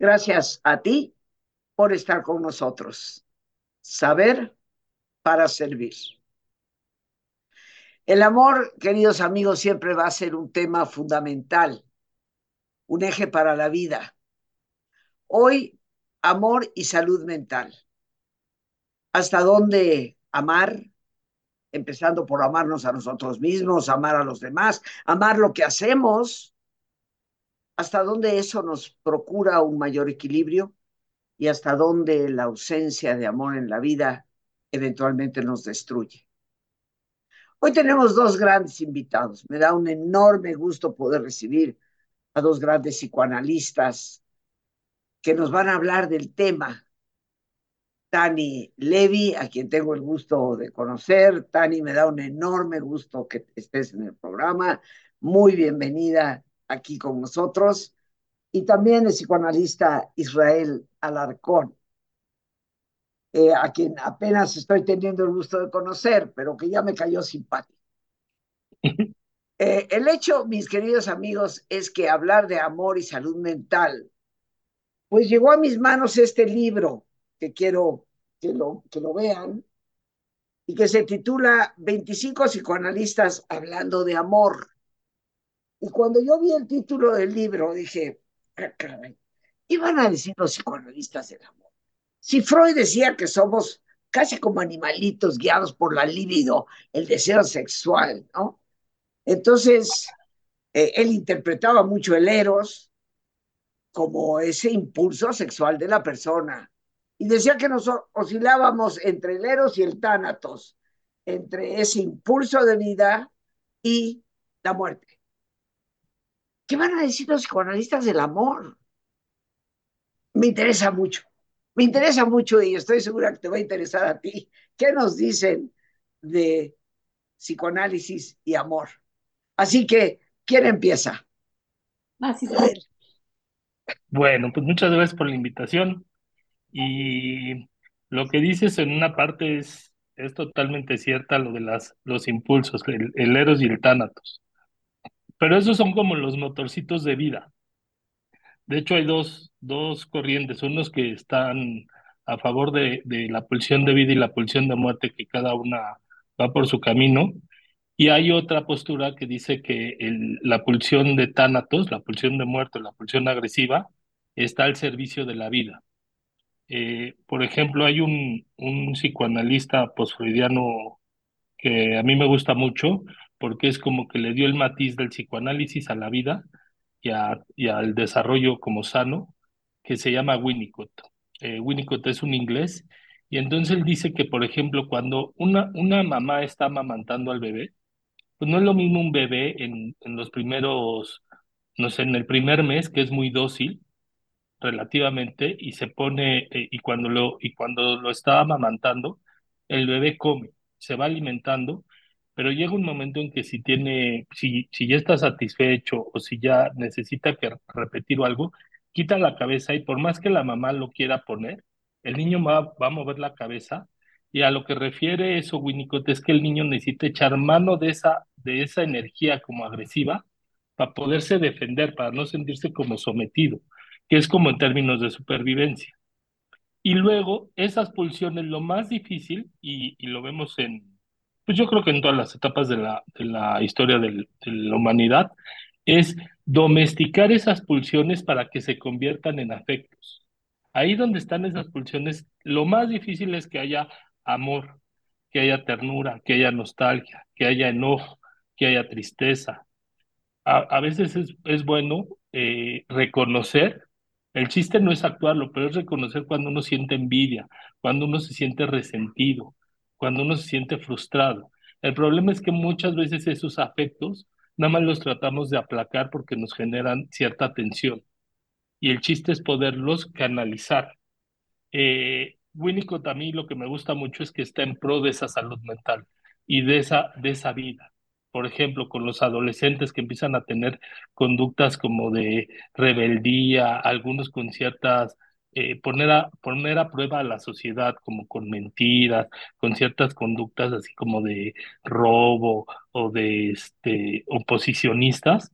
Gracias a ti por estar con nosotros. Saber para servir. El amor, queridos amigos, siempre va a ser un tema fundamental, un eje para la vida. Hoy, amor y salud mental. ¿Hasta dónde amar? Empezando por amarnos a nosotros mismos, amar a los demás, amar lo que hacemos. ¿Hasta dónde eso nos procura un mayor equilibrio? Y hasta dónde la ausencia de amor en la vida eventualmente nos destruye. Hoy tenemos dos grandes invitados. Me da un enorme gusto poder recibir a dos grandes psicoanalistas que nos van a hablar del tema. Tani Levy, a quien tengo el gusto de conocer. Tani, me da un enorme gusto que estés en el programa. Muy bienvenida aquí con nosotros. Y también el psicoanalista Israel Alarcón, eh, a quien apenas estoy teniendo el gusto de conocer, pero que ya me cayó simpático. Eh, el hecho, mis queridos amigos, es que hablar de amor y salud mental, pues llegó a mis manos este libro que quiero que lo, que lo vean y que se titula 25 psicoanalistas hablando de amor. Y cuando yo vi el título del libro, dije, ah, caray, iban a decir los psicoanalistas del amor. Si Freud decía que somos casi como animalitos guiados por la libido, el deseo sexual, ¿no? Entonces, eh, él interpretaba mucho el eros como ese impulso sexual de la persona. Y decía que nos oscilábamos entre el eros y el tánatos, entre ese impulso de vida y la muerte. ¿Qué van a decir los psicoanalistas del amor? Me interesa mucho. Me interesa mucho y estoy segura que te va a interesar a ti. ¿Qué nos dicen de psicoanálisis y amor? Así que, ¿quién empieza? Así Bueno, pues muchas gracias por la invitación. Y lo que dices en una parte es, es totalmente cierta, lo de las, los impulsos, el, el eros y el tánatos. Pero esos son como los motorcitos de vida. De hecho, hay dos, dos corrientes, unos que están a favor de, la pulsión de vida y la pulsión de muerte, que cada una va por su camino, y hay otra postura que dice que la pulsión de tánatos, la pulsión de muerte, la pulsión agresiva, está al servicio de la vida. Eh, por ejemplo, hay un, un psicoanalista posfreudiano que a mí me gusta mucho porque es como que le dio el matiz del psicoanálisis a la vida y, al desarrollo como sano, que se llama Winnicott. Eh, Winnicott es un inglés, y entonces él dice que, por ejemplo, cuando una, una mamá está amamantando al bebé, pues no es lo mismo un bebé en, en los primeros, no sé, en el primer mes, que es muy dócil relativamente, y se pone, eh, y, cuando lo, y cuando lo está amamantando, el bebé come, se va alimentando, pero llega un momento en que si tiene, si, si ya está satisfecho o si ya necesita que repetir algo, quita la cabeza y por más que la mamá lo quiera poner, el niño va, va a mover la cabeza y a lo que refiere eso Winnicott es que el niño necesita echar mano de esa, de esa energía como agresiva para poderse defender, para no sentirse como sometido, que es como en términos de supervivencia. Y luego esas pulsiones, lo más difícil, y, y lo vemos en, pues yo creo que en todas las etapas de la, de la historia de la humanidad, es domesticar esas pulsiones para que se conviertan en afectos. Ahí donde están esas pulsiones, lo más difícil es que haya amor, que haya ternura, que haya nostalgia, que haya enojo, que haya tristeza. A, veces es, es bueno eh, reconocer, el chiste no es actuarlo, pero es reconocer cuando uno siente envidia, cuando uno se siente resentido, cuando uno se siente frustrado. El problema es que muchas veces esos afectos nada más los tratamos de aplacar porque nos generan cierta tensión. Y el chiste es poderlos canalizar. Eh, Winnicott a mí lo que me gusta mucho es que está en pro de esa salud mental y de esa, de esa vida. Por ejemplo, con los adolescentes que empiezan a tener conductas como de rebeldía, algunos con ciertas eh, poner, a, poner a prueba a la sociedad como con mentiras, con ciertas conductas así como de robo o de este, oposicionistas,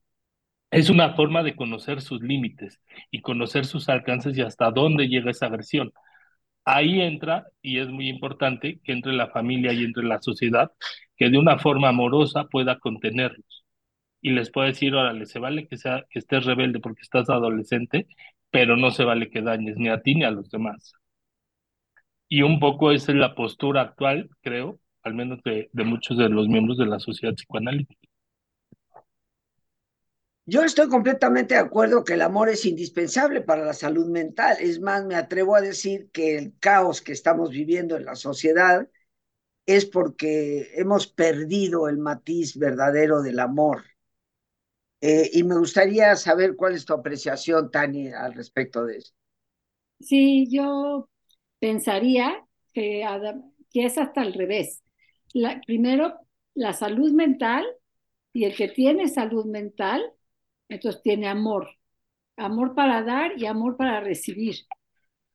es una forma de conocer sus límites y conocer sus alcances y hasta dónde llega esa versión. Ahí entra, y es muy importante, que entre la familia y entre la sociedad, que de una forma amorosa pueda contenerlos. Y les puede decir, órale, se vale que, sea, que estés rebelde porque estás adolescente, pero no se vale que dañes ni a ti ni a los demás. Y un poco esa es la postura actual, creo, al menos de, de muchos de los miembros de la sociedad psicoanalítica. Yo estoy completamente de acuerdo que el amor es indispensable para la salud mental. Es más, me atrevo a decir que el caos que estamos viviendo en la sociedad es porque hemos perdido el matiz verdadero del amor. Eh, y me gustaría saber cuál es tu apreciación, Tani, al respecto de eso. Sí, yo pensaría que, es hasta al revés. Primero, la salud mental y el que tiene salud mental entonces tiene amor, amor para dar y amor para recibir.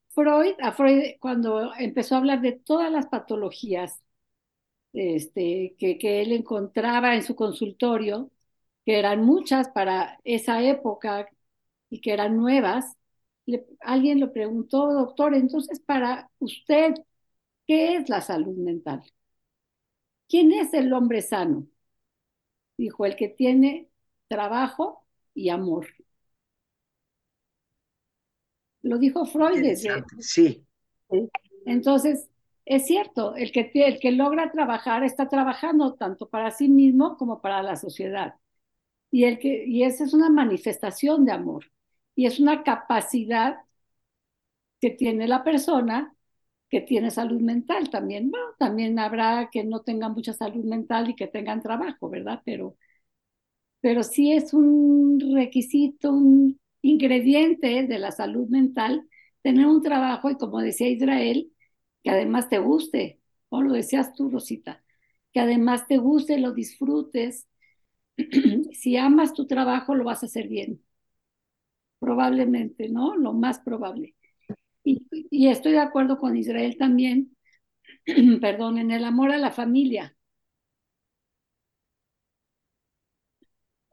Freud, a Freud cuando empezó a hablar de todas las patologías este, que, que él encontraba en su consultorio, que eran muchas para esa época y que eran nuevas, alguien le preguntó, doctor, entonces para usted, ¿qué es la salud mental? ¿Quién es el hombre sano? Dijo, el que tiene trabajo y amor. Lo dijo Freud desde... Sí. Entonces, es cierto, el que, el que logra trabajar está trabajando tanto para sí mismo como para la sociedad. Y, el que, y esa es una manifestación de amor. Y es una capacidad que tiene la persona que tiene salud mental también. Bueno, también habrá que no tengan mucha salud mental y que tengan trabajo, ¿verdad? Pero pero sí es un requisito, un ingrediente de la salud mental tener un trabajo y como decía Israel, que además te guste, o lo decías tú, Rosita, que además te guste, lo disfrutes. si amas tu trabajo, lo vas a hacer bien. Probablemente, ¿no? Lo más probable. Y, estoy de acuerdo con Israel también, perdón, en el amor a la familia.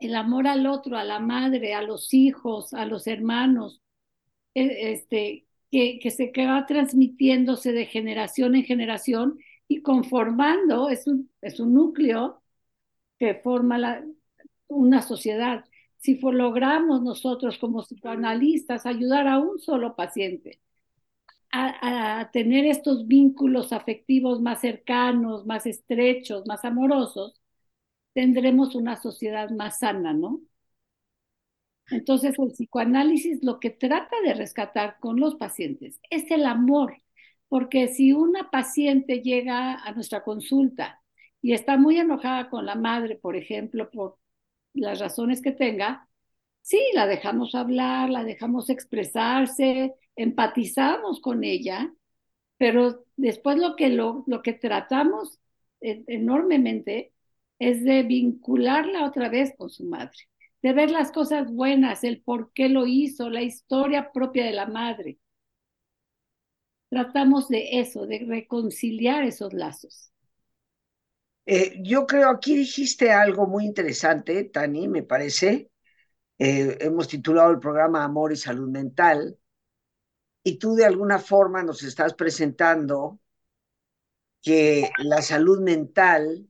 el amor al otro, a la madre, a los hijos, a los hermanos, e, este, que, se va transmitiéndose de generación en generación y conformando, es un, es un núcleo que forma la, una sociedad. Si logramos nosotros como psicoanalistas ayudar a un solo paciente a, a tener estos vínculos afectivos más cercanos, más estrechos, más amorosos, tendremos una sociedad más sana, ¿no? Entonces, el psicoanálisis lo que trata de rescatar con los pacientes es el amor, porque si una paciente llega a nuestra consulta y está muy enojada con la madre, por ejemplo, por las razones que tenga, sí, la dejamos hablar, la dejamos expresarse, empatizamos con ella, pero después lo que, lo, lo que tratamos e, enormemente es de vincularla otra vez con su madre, de ver las cosas buenas, el por qué lo hizo, la historia propia de la madre. Tratamos de eso, de reconciliar esos lazos. Eh, yo creo, aquí dijiste algo muy interesante, Tani, me parece. Eh, hemos titulado el programa Amor y Salud Mental, y tú de alguna forma nos estás presentando que la salud mental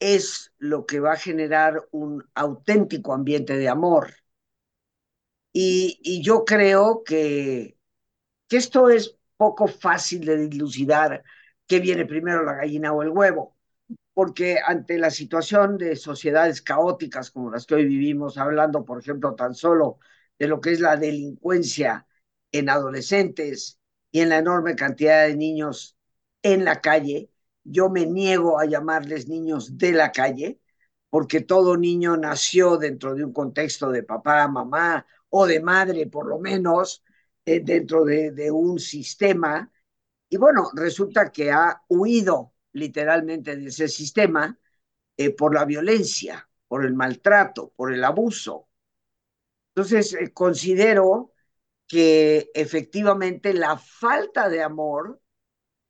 es lo que va a generar un auténtico ambiente de amor. Y, y yo creo que, que, esto es poco fácil de dilucidar qué viene primero, la gallina o el huevo, porque ante la situación de sociedades caóticas como las que hoy vivimos, hablando, por ejemplo, tan solo de lo que es la delincuencia en adolescentes y en la enorme cantidad de niños en la calle, yo me niego a llamarles niños de la calle, porque todo niño nació dentro de un contexto de papá, mamá o de madre, por lo menos, eh, dentro de, de, un sistema. Y bueno, resulta que ha huido literalmente de ese sistema eh, por la violencia, por el maltrato, por el abuso. Entonces, eh, considero que efectivamente la falta de amor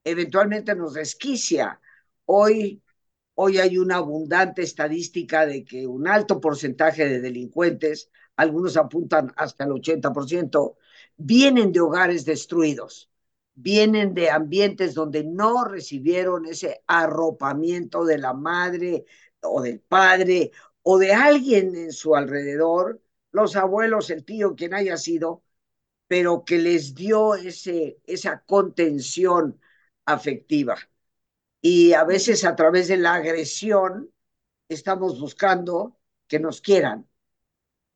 eventualmente nos desquicia. Hoy, Hoy hay una abundante estadística de que un alto porcentaje de delincuentes, algunos apuntan hasta el 80%, vienen de hogares destruidos, vienen de ambientes donde no recibieron ese arropamiento de la madre o del padre o de alguien en su alrededor, los abuelos, el tío, quien haya sido, pero que les dio ese, esa contención afectiva. Y a veces a través de la agresión estamos buscando que nos quieran.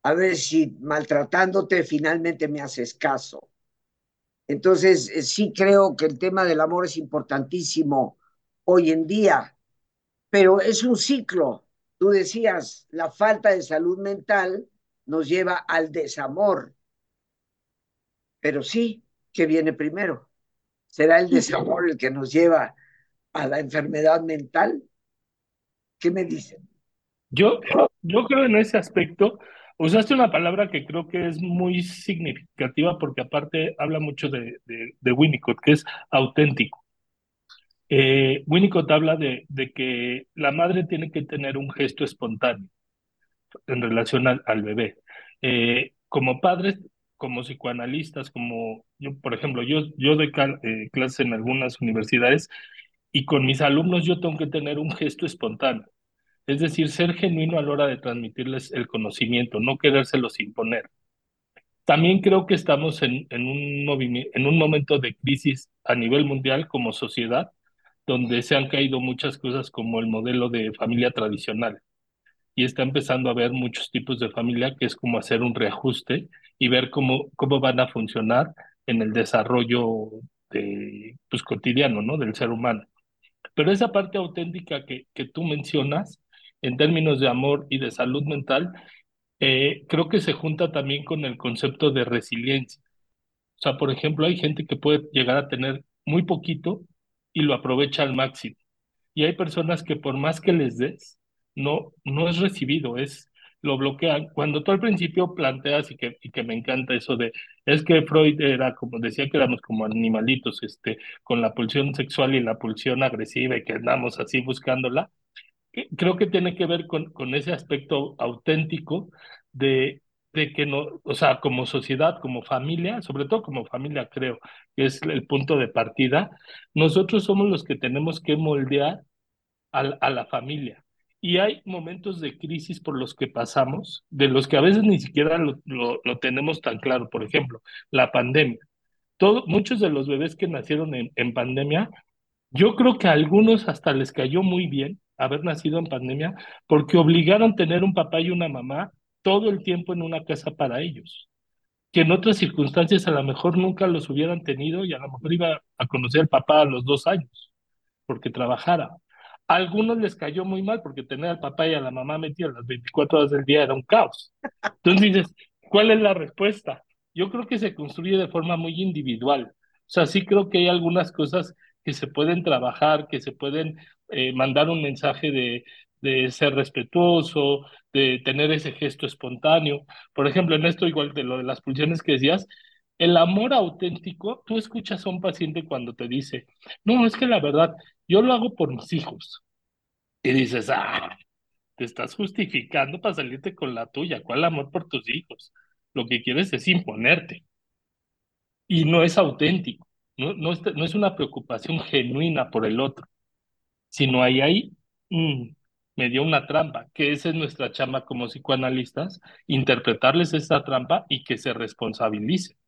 A ver si maltratándote finalmente me haces caso. Entonces, eh, sí creo que el tema del amor es importantísimo hoy en día, pero es un ciclo. Tú decías, la falta de salud mental nos lleva al desamor. Pero sí, ¿qué viene primero? ¿Será el desamor el que nos lleva a la enfermedad mental? ¿Qué me dicen? Yo, yo creo en ese aspecto, usaste una palabra que creo que es muy significativa porque aparte habla mucho de, Winnicott, que es auténtico. Eh, Winnicott habla de, que la madre tiene que tener un gesto espontáneo en relación al, al bebé. Eh, como padres, como psicoanalistas, como yo, por ejemplo, yo, yo doy eh, clases en algunas universidades y con mis alumnos yo tengo que tener un gesto espontáneo. Es decir, ser genuino a la hora de transmitirles el conocimiento, no querérselos imponer. También creo que estamos en, en, un en un momento de crisis a nivel mundial como sociedad, donde se han caído muchas cosas como el modelo de familia tradicional. Y está empezando a haber muchos tipos de familia que es como hacer un reajuste y ver cómo, cómo van a funcionar en el desarrollo de, pues, cotidiano ¿no? del ser humano. Pero esa parte auténtica que, que tú mencionas, en términos de amor y de salud mental, eh, creo que se junta también con el concepto de resiliencia. O sea, por ejemplo, hay gente que puede llegar a tener muy poquito y lo aprovecha al máximo. Y hay personas que por más que les des, no, no es recibido, es lo bloquean. Cuando tú al principio planteas y que, y que me encanta eso de, es que Freud era como, decía que éramos como animalitos, este, con la pulsión sexual y la pulsión agresiva y que andamos así buscándola, creo que tiene que ver con, con ese aspecto auténtico de, de que no, o sea, como sociedad, como familia, sobre todo como familia creo que es el punto de partida, nosotros somos los que tenemos que moldear a, a la familia. Y hay momentos de crisis por los que pasamos, de los que a veces ni siquiera lo, lo, tenemos tan claro. Por ejemplo, la pandemia. Todo, muchos de los bebés que nacieron en, en pandemia, yo creo que a algunos hasta les cayó muy bien haber nacido en pandemia, porque obligaron a tener un papá y una mamá todo el tiempo en una casa para ellos, que en otras circunstancias a lo mejor nunca los hubieran tenido y a lo mejor iba a conocer al papá a los dos años, porque trabajara. A algunos les cayó muy mal porque tener al papá y a la mamá metidos las 24 horas del día era un caos. Entonces dices, ¿cuál es la respuesta? Yo creo que se construye de forma muy individual. O sea, sí creo que hay algunas cosas que se pueden trabajar, que se pueden eh, mandar un mensaje de, de ser respetuoso, de tener ese gesto espontáneo. Por ejemplo, en esto igual de lo de las pulsiones que decías, el amor auténtico, tú escuchas a un paciente cuando te dice, no, es que la verdad, yo lo hago por mis hijos. Y dices, ah, te estás justificando para salirte con la tuya. ¿Cuál amor por tus hijos? Lo que quieres es imponerte. Y no es auténtico. No, no, no es una preocupación genuina por el otro, sino ahí hay, mm, me dio una trampa, que esa es nuestra chamba como psicoanalistas, interpretarles esa trampa y que se responsabilicen.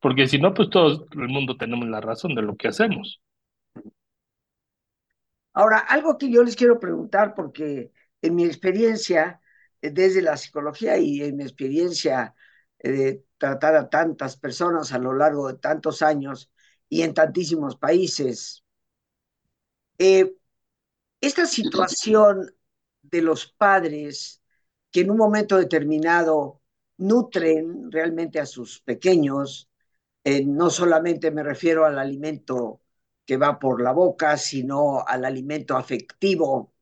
Porque si no, pues todo el mundo tenemos la razón de lo que hacemos. Ahora, algo que yo les quiero preguntar, porque en mi experiencia eh, desde la psicología y en mi experiencia eh, de tratar a tantas personas a lo largo de tantos años y en tantísimos países, eh, esta situación de los padres que en un momento determinado nutren realmente a sus pequeños, eh, no solamente me refiero al alimento que va por la boca, sino al alimento afectivo.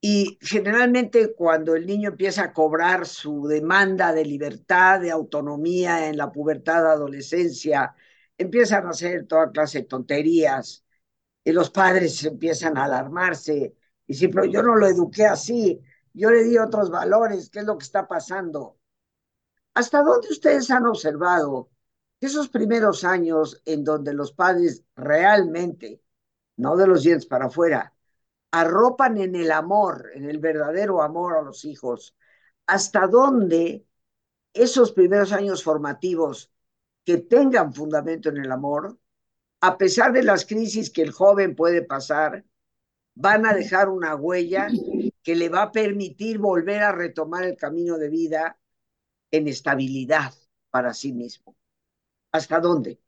Y generalmente cuando el niño empieza a cobrar su demanda de libertad, de autonomía en la pubertad, adolescencia, empiezan a hacer toda clase de tonterías y los padres empiezan a alarmarse. Y si pero yo no lo eduqué así, yo le di otros valores, ¿qué es lo que está pasando? ¿Hasta dónde ustedes han observado esos primeros años en donde los padres realmente, no de los dientes para afuera, arropan en el amor, en el verdadero amor a los hijos, hasta dónde esos primeros años formativos que tengan fundamento en el amor, a pesar de las crisis que el joven puede pasar, van a dejar una huella que le va a permitir volver a retomar el camino de vida en estabilidad para sí mismo. ¿Hasta dónde?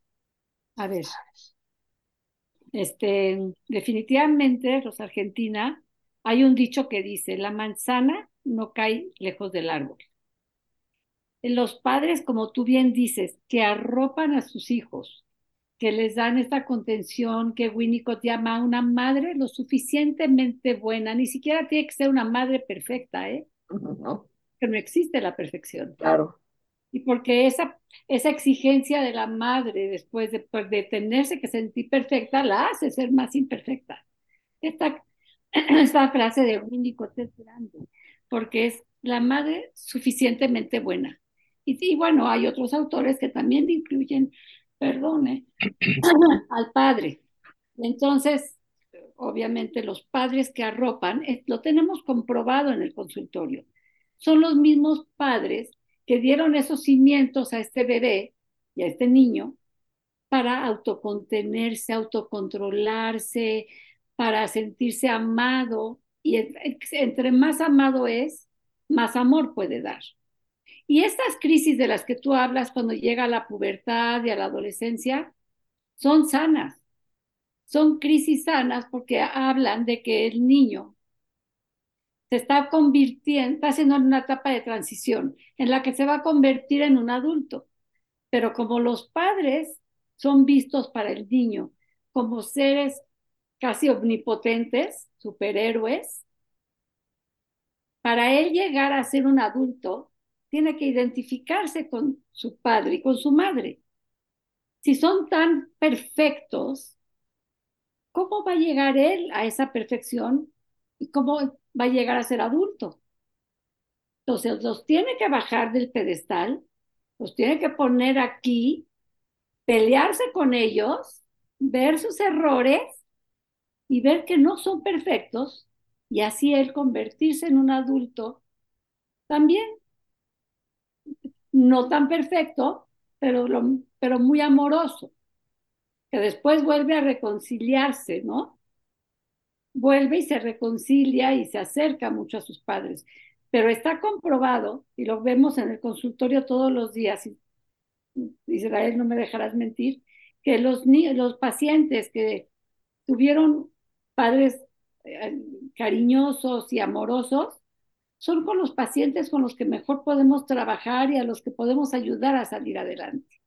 A ver, este, definitivamente, los Argentina, hay un dicho que dice, la manzana no cae lejos del árbol. Los padres, como tú bien dices, que arropan a sus hijos, que les dan esta contención que Winnicott llama una madre lo suficientemente buena, ni siquiera tiene que ser una madre perfecta, ¿eh? No. Que no existe la perfección. Claro. Y porque esa, esa exigencia de la madre después de, pues, de tenerse que sentir perfecta la hace ser más imperfecta. Esta, esta frase de Winnicott es grande, porque es la madre suficientemente buena. Y, y bueno, hay otros autores que también incluyen perdone, al padre. Entonces, obviamente los padres que arropan, lo tenemos comprobado en el consultorio, son los mismos padres que dieron esos cimientos a este bebé y a este niño para autocontenerse, autocontrolarse, para sentirse amado. Y entre más amado es, más amor puede dar. Y estas crisis de las que tú hablas cuando llega a la pubertad y a la adolescencia son sanas. Son crisis sanas porque hablan de que el niño se está convirtiendo, está haciendo una etapa de transición en la que se va a convertir en un adulto. Pero como los padres son vistos para el niño como seres casi omnipotentes, superhéroes, para él llegar a ser un adulto tiene que identificarse con su padre y con su madre. Si son tan perfectos, ¿cómo va a llegar él a esa perfección y cómo va a llegar a ser adulto? Entonces los tiene que bajar del pedestal, los tiene que poner aquí, pelearse con ellos, ver sus errores y ver que no son perfectos y así él convertirse en un adulto también no tan perfecto, pero, pero muy amoroso, que después vuelve a reconciliarse, ¿no? Vuelve y se reconcilia y se acerca mucho a sus padres. Pero está comprobado, y lo vemos en el consultorio todos los días, y Israel no me dejarás mentir, que los, los pacientes que tuvieron padres eh, cariñosos y amorosos, son con los pacientes con los que mejor podemos trabajar y a los que podemos ayudar a salir adelante.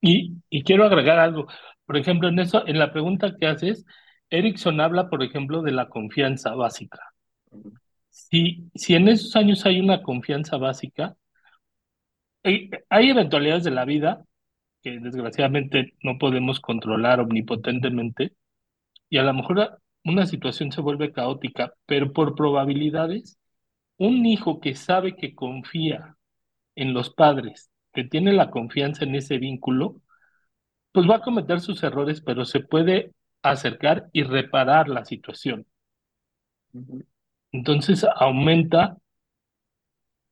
Y, y quiero agregar algo. Por ejemplo, en eso, en la pregunta que haces, Erickson habla, por ejemplo, de la confianza básica. Si, si en esos años hay una confianza básica, hay, hay eventualidades de la vida que desgraciadamente no podemos controlar omnipotentemente, y a lo mejor una situación se vuelve caótica, pero por probabilidades, un hijo que sabe que confía en los padres, que tiene la confianza en ese vínculo, pues va a cometer sus errores, pero se puede acercar y reparar la situación. Entonces aumenta,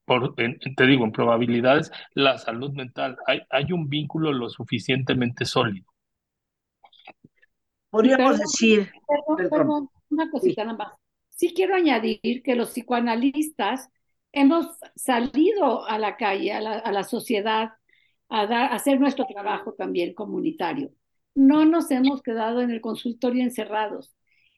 por, te digo, en probabilidades, la salud mental. Hay, hay un vínculo lo suficientemente sólido. Podríamos decir. Perdón, una cosita nada más. Sí quiero añadir que los psicoanalistas hemos salido a la calle, a la, sociedad, a, a hacer nuestro trabajo también comunitario. No nos hemos quedado en el consultorio encerrados.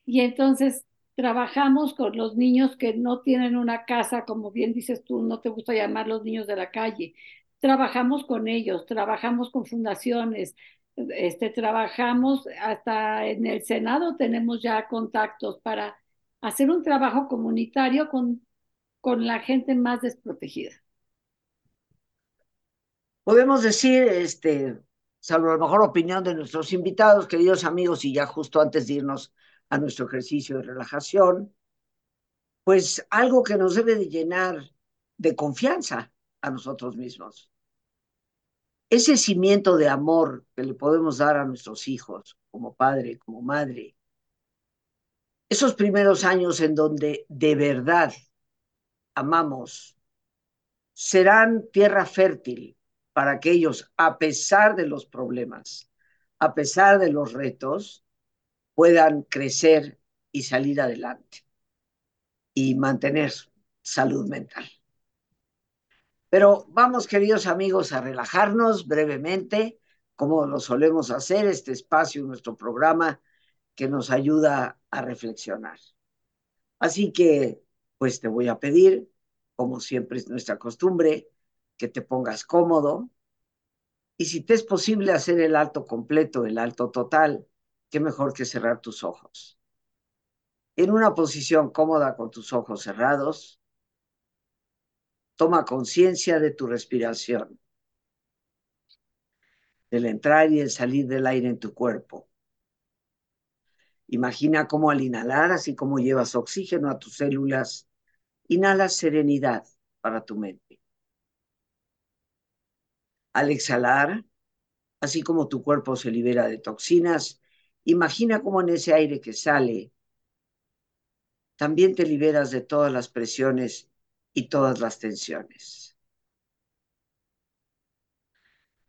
Y entonces trabajamos con los niños que no tienen una casa, como bien dices tú, no te gusta llamar los niños de la calle. Trabajamos con ellos, trabajamos con fundaciones, este, trabajamos hasta en el Senado, tenemos ya contactos para hacer un trabajo comunitario con, con la gente más desprotegida. Podemos decir, este, salvo la mejor opinión de nuestros invitados, queridos amigos, y ya justo antes de irnos a nuestro ejercicio de relajación, pues algo que nos debe de llenar de confianza a nosotros mismos. Ese cimiento de amor que le podemos dar a nuestros hijos, como padre, como madre, esos primeros años en donde de verdad amamos, serán tierra fértil para que ellos, a pesar de los problemas, a pesar de los retos, puedan crecer y salir adelante y mantener salud mental. Pero vamos, queridos amigos, a relajarnos brevemente, como lo solemos hacer, este espacio, nuestro programa, que nos ayuda a reflexionar. Así que, pues te voy a pedir, como siempre es nuestra costumbre, que te pongas cómodo. Y si te es posible hacer el alto completo, el alto total, qué mejor que cerrar tus ojos en una posición cómoda con tus ojos cerrados, toma conciencia de tu respiración, del entrar y el salir del aire en tu cuerpo. Imagina cómo al inhalar, así como llevas oxígeno a tus células, inhalas serenidad para tu mente. Al exhalar, así como tu cuerpo se libera de toxinas, imagina cómo en ese aire que sale también te liberas de todas las presiones y todas las tensiones.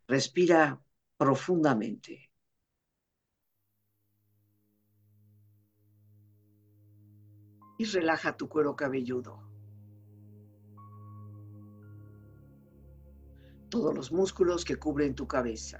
Respira profundamente. Y relaja tu cuero cabelludo. Todos los músculos que cubren tu cabeza.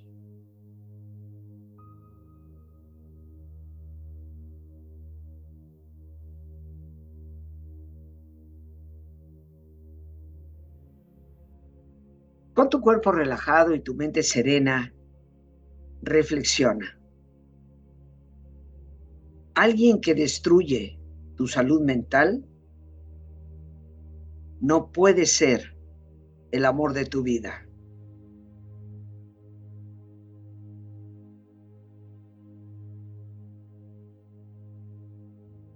Con tu cuerpo relajado y tu mente serena, reflexiona. Alguien que destruye tu salud mental no puede ser el amor de tu vida.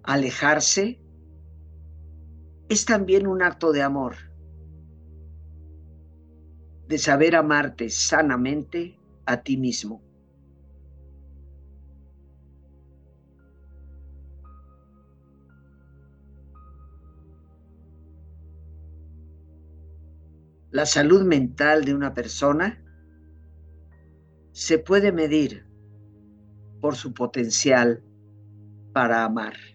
Alejarse es también un acto de amor de saber amarte sanamente a ti mismo. La salud mental de una persona se puede medir por su potencial para amar.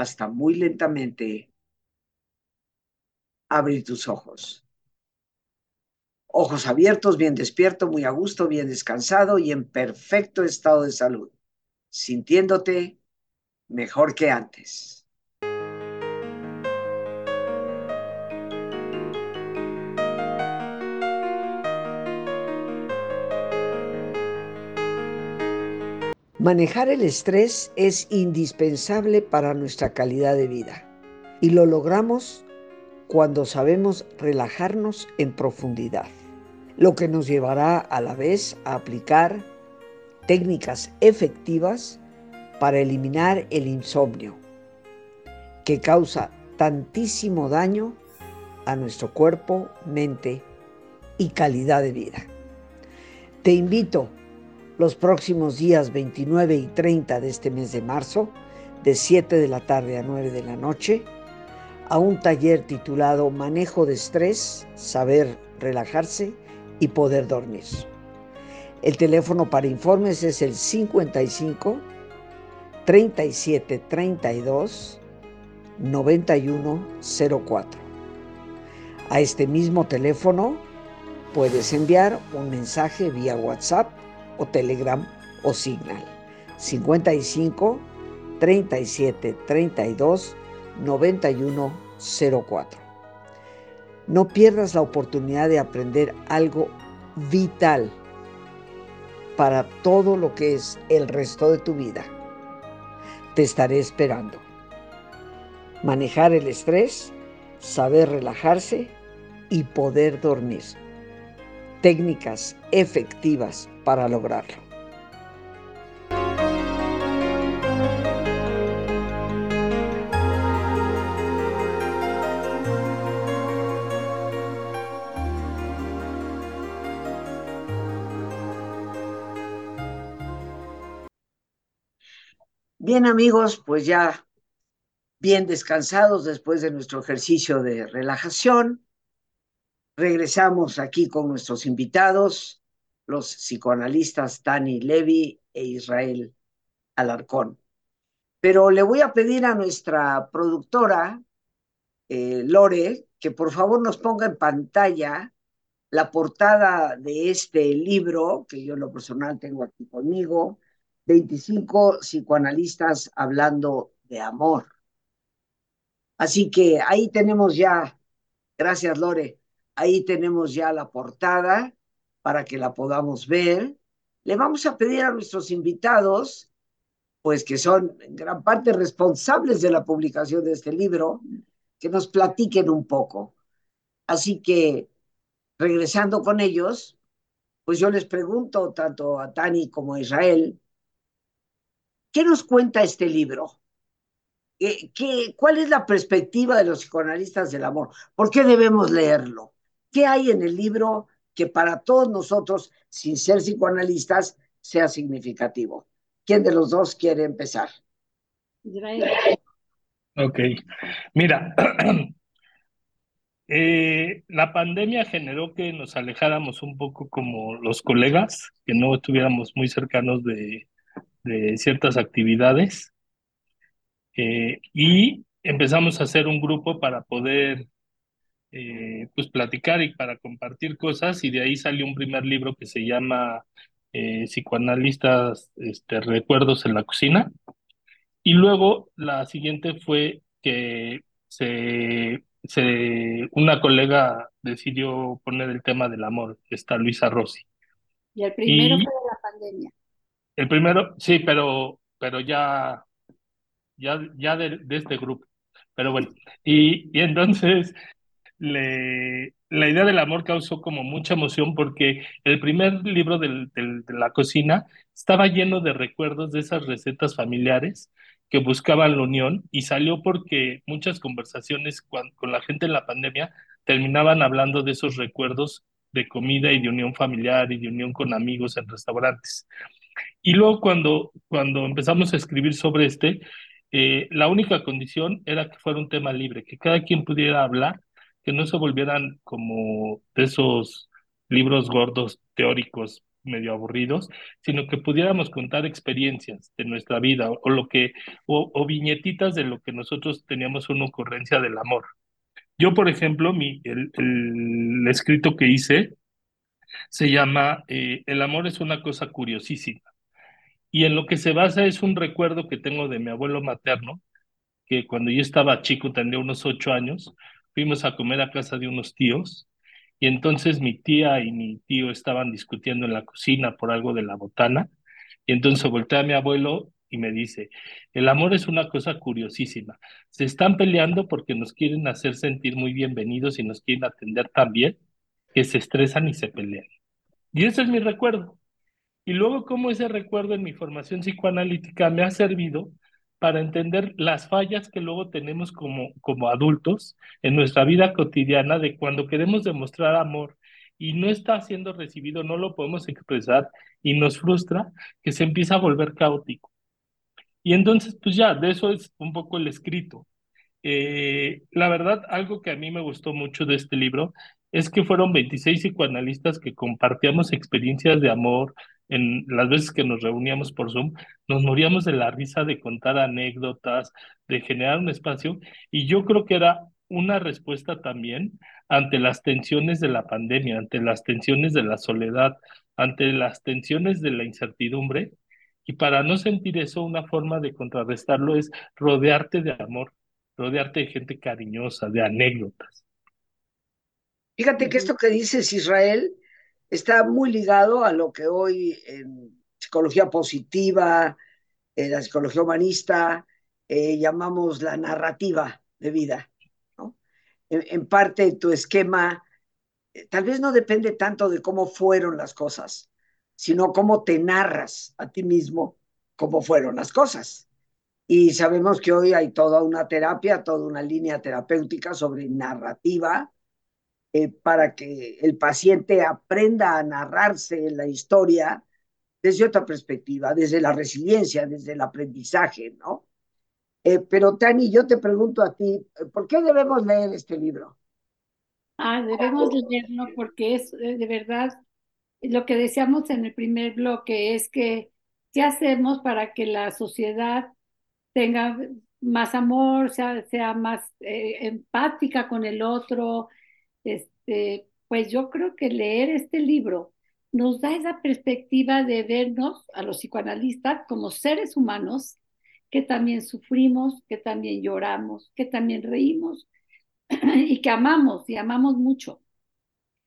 hasta muy lentamente abrir tus ojos. Ojos abiertos, bien despierto, muy a gusto, bien descansado y en perfecto estado de salud, sintiéndote mejor que antes. Manejar el estrés es indispensable para nuestra calidad de vida y lo logramos cuando sabemos relajarnos en profundidad, lo que nos llevará a la vez a aplicar técnicas efectivas para eliminar el insomnio, que causa tantísimo daño a nuestro cuerpo, mente y calidad de vida. Te invito los próximos días 29 y 30 de este mes de marzo, de 7 de la tarde a 9 de la noche, a un taller titulado Manejo de Estrés, Saber Relajarse y Poder Dormir. El teléfono para informes es el 55 37 32 9104. A este mismo teléfono puedes enviar un mensaje vía WhatsApp o Telegram o Signal. 55 37 32 91 04. No pierdas la oportunidad de aprender algo vital para todo lo que es el resto de tu vida. Te estaré esperando. Manejar el estrés, saber relajarse y poder dormir. Técnicas efectivas para lograrlo. Bien amigos, pues ya bien descansados después de nuestro ejercicio de relajación, regresamos aquí con nuestros invitados, los psicoanalistas Tani Levy e Israel Alarcón. Pero le voy a pedir a nuestra productora, eh, Lore, que por favor nos ponga en pantalla la portada de este libro, que yo en lo personal tengo aquí conmigo, 25 psicoanalistas hablando de amor. Así que ahí tenemos ya, gracias Lore, ahí tenemos ya la portada para que la podamos ver. Le vamos a pedir a nuestros invitados, pues que son en gran parte responsables de la publicación de este libro, que nos platiquen un poco. Así que, regresando con ellos, pues yo les pregunto tanto a Tani como a Israel, ¿Qué nos cuenta este libro? ¿Qué, ¿Cuál es la perspectiva de los psicoanalistas del amor? ¿Por qué debemos leerlo? ¿Qué hay en el libro que para todos nosotros, sin ser psicoanalistas, sea significativo? ¿Quién de los dos quiere empezar? Ok, mira, eh, la pandemia generó que nos alejáramos un poco como los colegas, que no estuviéramos muy cercanos de, de ciertas actividades eh, y empezamos a hacer un grupo para poder eh, pues platicar y para compartir cosas y de ahí salió un primer libro que se llama eh, Psicoanalistas este, Recuerdos en la Cocina y luego la siguiente fue que se, se, una colega decidió poner el tema del amor, está Luisa Rossi. Y el primero fue de la pandemia. El primero, sí, pero, pero ya, ya, ya de, este grupo. Pero bueno, y, y entonces la idea del amor causó como mucha emoción porque el primer libro de la cocina estaba lleno de recuerdos de esas recetas familiares que buscaban la unión y salió porque muchas conversaciones con, con la gente en la pandemia terminaban hablando de esos recuerdos de comida y de unión familiar y de unión con amigos en restaurantes. Y luego cuando, cuando empezamos a escribir sobre este, eh, la única condición era que fuera un tema libre, que cada quien pudiera hablar, que no se volvieran como de esos libros gordos teóricos medio aburridos, sino que pudiéramos contar experiencias de nuestra vida o, lo que o, viñetitas de lo que nosotros teníamos una ocurrencia del amor. Yo, por ejemplo, mi, el, escrito que hice se llama eh, El amor es una cosa curiosísima y en lo que se basa es un recuerdo que tengo de mi abuelo materno, que cuando yo estaba chico, tendría unos ocho años, fuimos a comer a casa de unos tíos, y entonces mi tía y mi tío estaban discutiendo en la cocina por algo de la botana, y entonces volteé a mi abuelo y me dice, el amor es una cosa curiosísima, se están peleando porque nos quieren hacer sentir muy bienvenidos y nos quieren atender tan bien, que se estresan y se pelean. Y ese es mi recuerdo. Y luego cómo ese recuerdo en mi formación psicoanalítica me ha servido para entender las fallas que luego tenemos como, como adultos en nuestra vida cotidiana de cuando queremos demostrar amor y no está siendo recibido, no lo podemos expresar y nos frustra que se empieza a volver caótico. Y entonces, pues ya, de eso es un poco el escrito. Eh, la verdad, algo que a mí me gustó mucho de este libro es que fueron 26 psicoanalistas que compartíamos experiencias de amor, en las veces que nos reuníamos por Zoom, nos moríamos de la risa de contar anécdotas, de generar un espacio, y yo creo que era una respuesta también ante las tensiones de la pandemia, ante las tensiones de la soledad, ante las tensiones de la incertidumbre, y para no sentir eso, una forma de contrarrestarlo es rodearte de amor, rodearte de gente cariñosa, de anécdotas. Fíjate que esto que dices, Israel, está muy ligado a lo que hoy en psicología positiva, en la psicología humanista, eh, llamamos la narrativa de vida. ¿no? En, en, parte tu esquema eh, tal vez no depende tanto de cómo fueron las cosas, sino cómo te narras a ti mismo cómo fueron las cosas. Y sabemos que hoy hay toda una terapia, toda una línea terapéutica sobre narrativa, eh, para que el paciente aprenda a narrarse la historia desde otra perspectiva, desde la resiliencia, desde el aprendizaje, ¿no? Eh, pero Tani, yo te pregunto a ti, ¿por qué debemos leer este libro? Ah, debemos leerlo porque es eh, de verdad lo que decíamos en el primer bloque, es que ¿qué hacemos para que la sociedad tenga más amor, sea, más eh, empática con el otro? Este, pues yo creo que leer este libro nos da esa perspectiva de vernos a los psicoanalistas como seres humanos que también sufrimos, que también lloramos, que también reímos y que amamos y amamos mucho.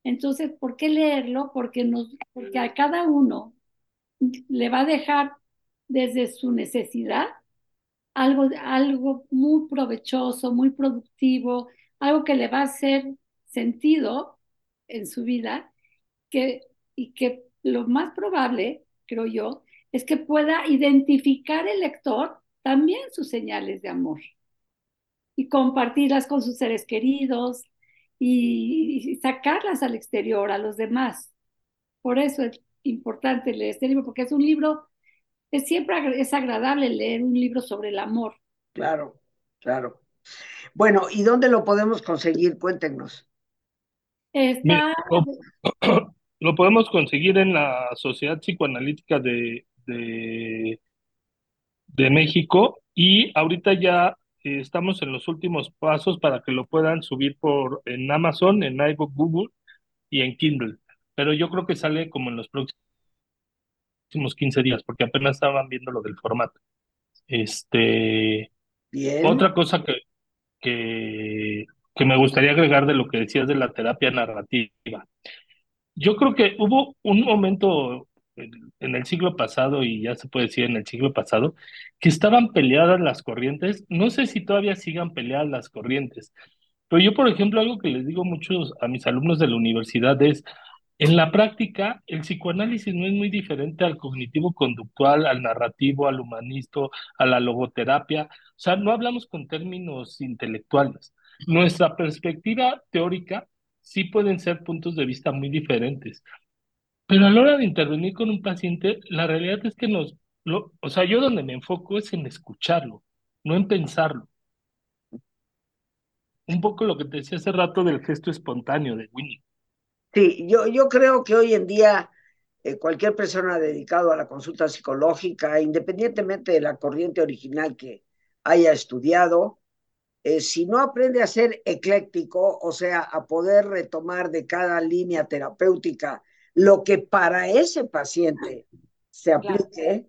Entonces, ¿por qué leerlo? Porque, nos, porque a cada uno le va a dejar desde su necesidad algo, algo muy provechoso, muy productivo, algo que le va a hacer sentido en su vida que, y que lo más probable, creo yo, es que pueda identificar el lector también sus señales de amor y compartirlas con sus seres queridos y, sacarlas al exterior, a los demás. Por eso es importante leer este libro, porque es un libro, es siempre es agradable leer un libro sobre el amor. Claro, claro. Bueno, ¿y dónde lo podemos conseguir? Cuéntenos. Está... Lo, lo, podemos conseguir en la Sociedad Psicoanalítica de, de, de México y ahorita ya estamos en los últimos pasos para que lo puedan subir por en Amazon, en iBook, Google y en Kindle. Pero yo creo que sale como en los próximos 15 días, porque apenas estaban viendo lo del formato. Este, Bien. otra cosa que, que, que me gustaría agregar de lo que decías de la terapia narrativa. Yo creo que hubo un momento en el siglo pasado, y ya se puede decir en el siglo pasado, que estaban peleadas las corrientes. No sé si todavía sigan peleadas las corrientes, pero yo, por ejemplo, algo que les digo mucho a mis alumnos de la universidad es, en la práctica, el psicoanálisis no es muy diferente al cognitivo-conductual, al narrativo, al humanista, a la logoterapia. O sea, no hablamos con términos intelectuales. Nuestra perspectiva teórica sí pueden ser puntos de vista muy diferentes. Pero a la hora de intervenir con un paciente, la realidad es que nos, lo, o sea, yo donde me enfoco es en escucharlo, no en pensarlo. Un poco lo que te decía hace rato del gesto espontáneo de Winnie. Sí, yo, yo creo que hoy en día eh, cualquier persona dedicado a la consulta psicológica, independientemente de la corriente original que haya estudiado, eh, si no aprende a ser ecléctico, o sea, a poder retomar de cada línea terapéutica lo que para ese paciente se aplique,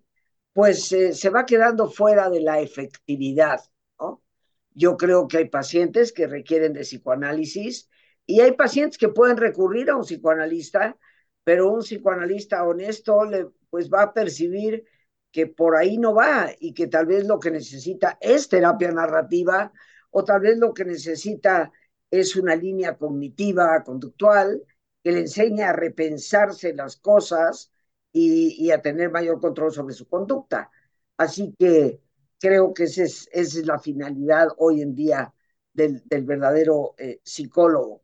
pues eh, se va quedando fuera de la efectividad. ¿no? Yo creo que hay pacientes que requieren de psicoanálisis y hay pacientes que pueden recurrir a un psicoanalista, pero un psicoanalista honesto le, pues va a percibir que por ahí no va y que tal vez lo que necesita es terapia narrativa o tal vez lo que necesita es una línea cognitiva, conductual, que le enseña a repensarse las cosas y, a tener mayor control sobre su conducta. Así que creo que esa es, la finalidad hoy en día del, verdadero eh, psicólogo.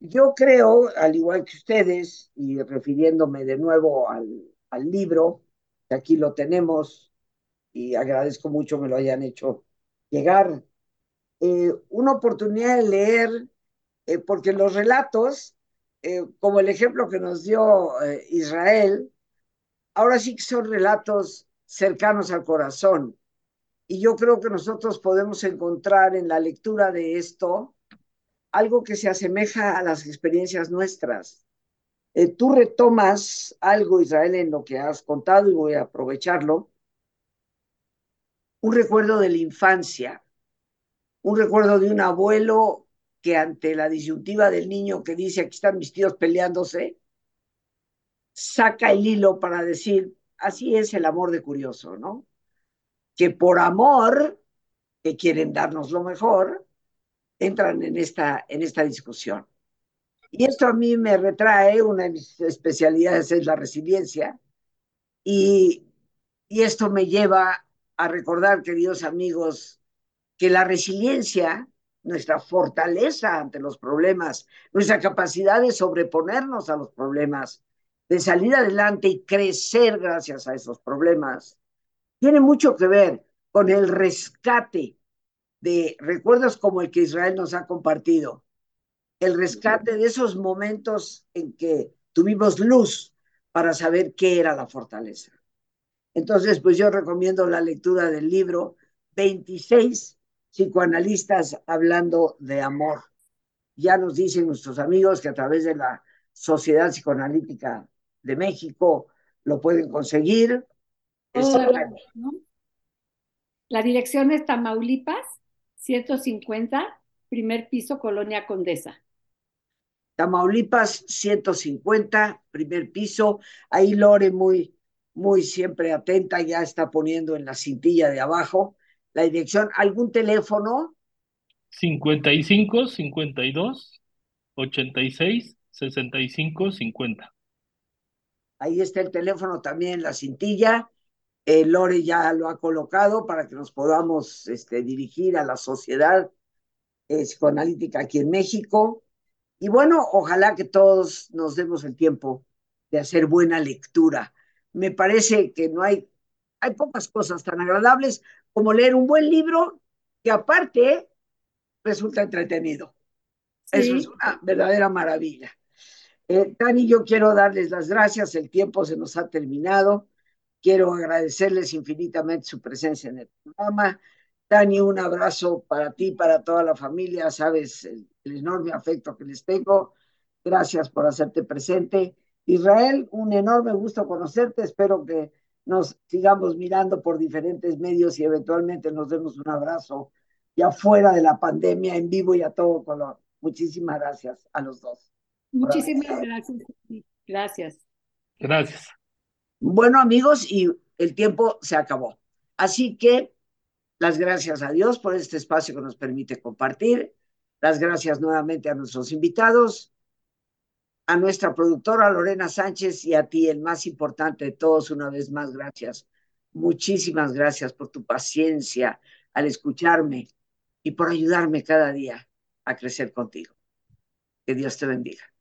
Yo creo, al igual que ustedes, y refiriéndome de nuevo al, al libro, que aquí lo tenemos, y agradezco mucho me lo hayan hecho llegar, eh, una oportunidad de leer, eh, porque los relatos eh, como el ejemplo que nos dio Israel, ahora sí que son relatos cercanos al corazón. Y yo creo que nosotros podemos encontrar en la lectura de esto algo que se asemeja a las experiencias nuestras. Eh, tú retomas algo, Israel, en lo que has contado y voy a aprovecharlo. Un recuerdo de la infancia, un recuerdo de un abuelo que ante la disyuntiva del niño que dice aquí están mis tíos peleándose, saca el hilo para decir, así es el amor de curioso, ¿no? Que por amor, que quieren darnos lo mejor, entran en esta, en esta discusión. Y esto a mí me retrae, una de mis especialidades es la resiliencia, y, y esto me lleva a recordar, queridos amigos, que la resiliencia, nuestra fortaleza ante los problemas, nuestra capacidad de sobreponernos a los problemas, de salir adelante y crecer gracias a esos problemas, tiene mucho que ver con el rescate de recuerdos como el que Israel nos ha compartido, el rescate de esos momentos en que tuvimos luz para saber qué era la fortaleza. Entonces, pues yo recomiendo la lectura del libro 26 psicoanalistas hablando de amor. Ya nos dicen nuestros amigos que a través de la Sociedad Psicoanalítica de México lo pueden conseguir. La dirección es Tamaulipas, 150, primer piso, Colonia Condesa. Tamaulipas, 150, primer piso. Ahí Lore, muy, muy siempre atenta, ya está poniendo en la cintilla de abajo la dirección. ¿Algún teléfono? 55, 52, 86, 65, 50. Ahí está el teléfono también en la cintilla. Eh, Lore ya lo ha colocado para que nos podamos este, dirigir a la sociedad eh, psicoanalítica aquí en México. Y bueno, ojalá que todos nos demos el tiempo de hacer buena lectura. Me parece que no hay, hay pocas cosas tan agradables como leer un buen libro que aparte resulta entretenido. Eso es una verdadera maravilla. Eh, Tani, yo quiero darles las gracias, el tiempo se nos ha terminado. Quiero agradecerles infinitamente su presencia en el programa. Tani, un abrazo para ti, para toda la familia. Sabes el, el enorme afecto que les tengo. Gracias por hacerte presente. Israel, un enorme gusto conocerte. Espero que nos sigamos mirando por diferentes medios y eventualmente nos demos un abrazo ya fuera de la pandemia, en vivo y a todo color. Muchísimas gracias a los dos. Muchísimas gracias. Gracias. Gracias. Bueno, amigos, y el tiempo se acabó. Así que las gracias a Dios por este espacio que nos permite compartir. Las gracias nuevamente a nuestros invitados, a nuestra productora Lorena Sánchez y a ti, el más importante de todos, una vez más, gracias. Muchísimas gracias por tu paciencia al escucharme y por ayudarme cada día a crecer contigo. Que Dios te bendiga.